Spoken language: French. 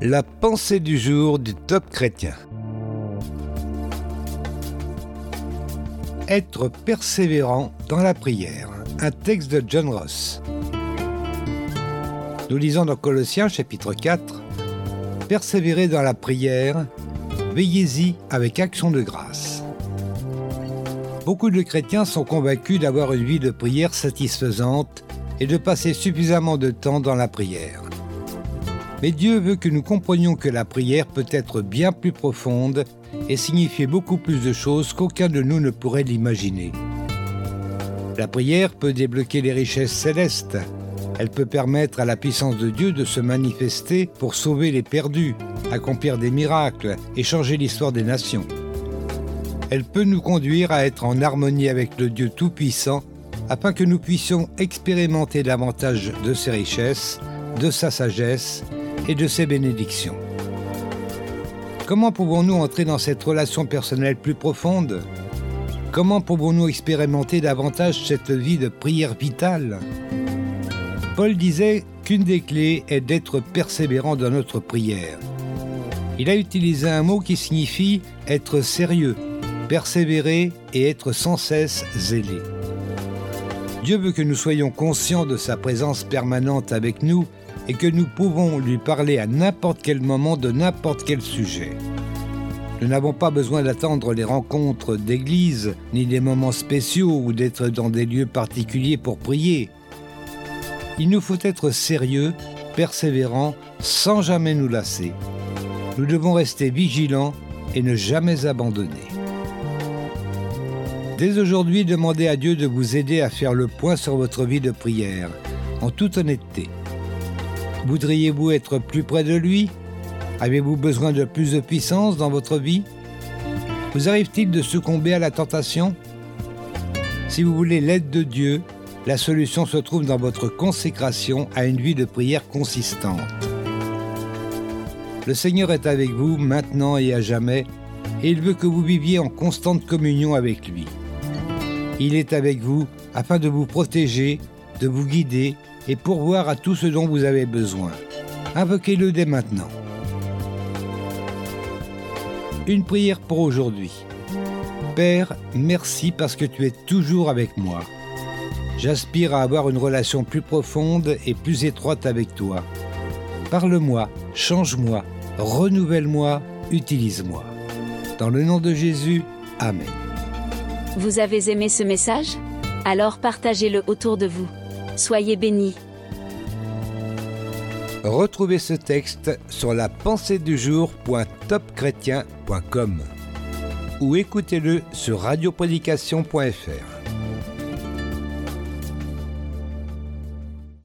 La pensée du jour du top chrétien. Être persévérant dans la prière. Un texte de John Ross. Nous lisons dans Colossiens chapitre 4 Persévérez dans la prière, veillez-y avec action de grâce. Beaucoup de chrétiens sont convaincus d'avoir une vie de prière satisfaisante et de passer suffisamment de temps dans la prière. Mais Dieu veut que nous comprenions que la prière peut être bien plus profonde et signifier beaucoup plus de choses qu'aucun de nous ne pourrait l'imaginer. La prière peut débloquer les richesses célestes. Elle peut permettre à la puissance de Dieu de se manifester pour sauver les perdus, accomplir des miracles et changer l'histoire des nations. Elle peut nous conduire à être en harmonie avec le Dieu Tout-Puissant afin que nous puissions expérimenter davantage de ses richesses, de sa sagesse et de ses bénédictions. Comment pouvons-nous entrer dans cette relation personnelle plus profonde? Comment pouvons-nous expérimenter davantage cette vie de prière vitale? Paul disait qu'une des clés est d'être persévérant dans notre prière. Il a utilisé un mot qui signifie être sérieux, persévérer et être sans cesse zélé. Dieu veut que nous soyons conscients de sa présence permanente avec nous et que nous pouvons lui parler à n'importe quel moment de n'importe quel sujet. Nous n'avons pas besoin d'attendre les rencontres d'église, ni des moments spéciaux ou d'être dans des lieux particuliers pour prier. Il nous faut être sérieux, persévérants, sans jamais nous lasser. Nous devons rester vigilants et ne jamais abandonner. Dès aujourd'hui, demandez à Dieu de vous aider à faire le point sur votre vie de prière, en toute honnêteté. Voudriez-vous être plus près de lui? Avez-vous besoin de plus de puissance dans votre vie? Vous arrive-t-il de succomber à la tentation? Si vous voulez l'aide de Dieu, la solution se trouve dans votre consécration à une vie de prière consistante. Le Seigneur est avec vous maintenant et à jamais, et il veut que vous viviez en constante communion avec lui. Il est avec vous afin de vous protéger, de vous guider et pourvoir à tout ce dont vous avez besoin. Invoquez-le dès maintenant. Une prière pour aujourd'hui. Père, merci parce que tu es toujours avec moi. J'aspire à avoir une relation plus profonde et plus étroite avec toi. Parle-moi, change-moi, renouvelle-moi, utilise-moi. Dans le nom de Jésus, Amen. Vous avez aimé ce message? Alors partagez-le autour de vous. Soyez bénis. Retrouvez ce texte sur la pensée du jour.topchrétien.com ou écoutez-le sur radioprédication.fr.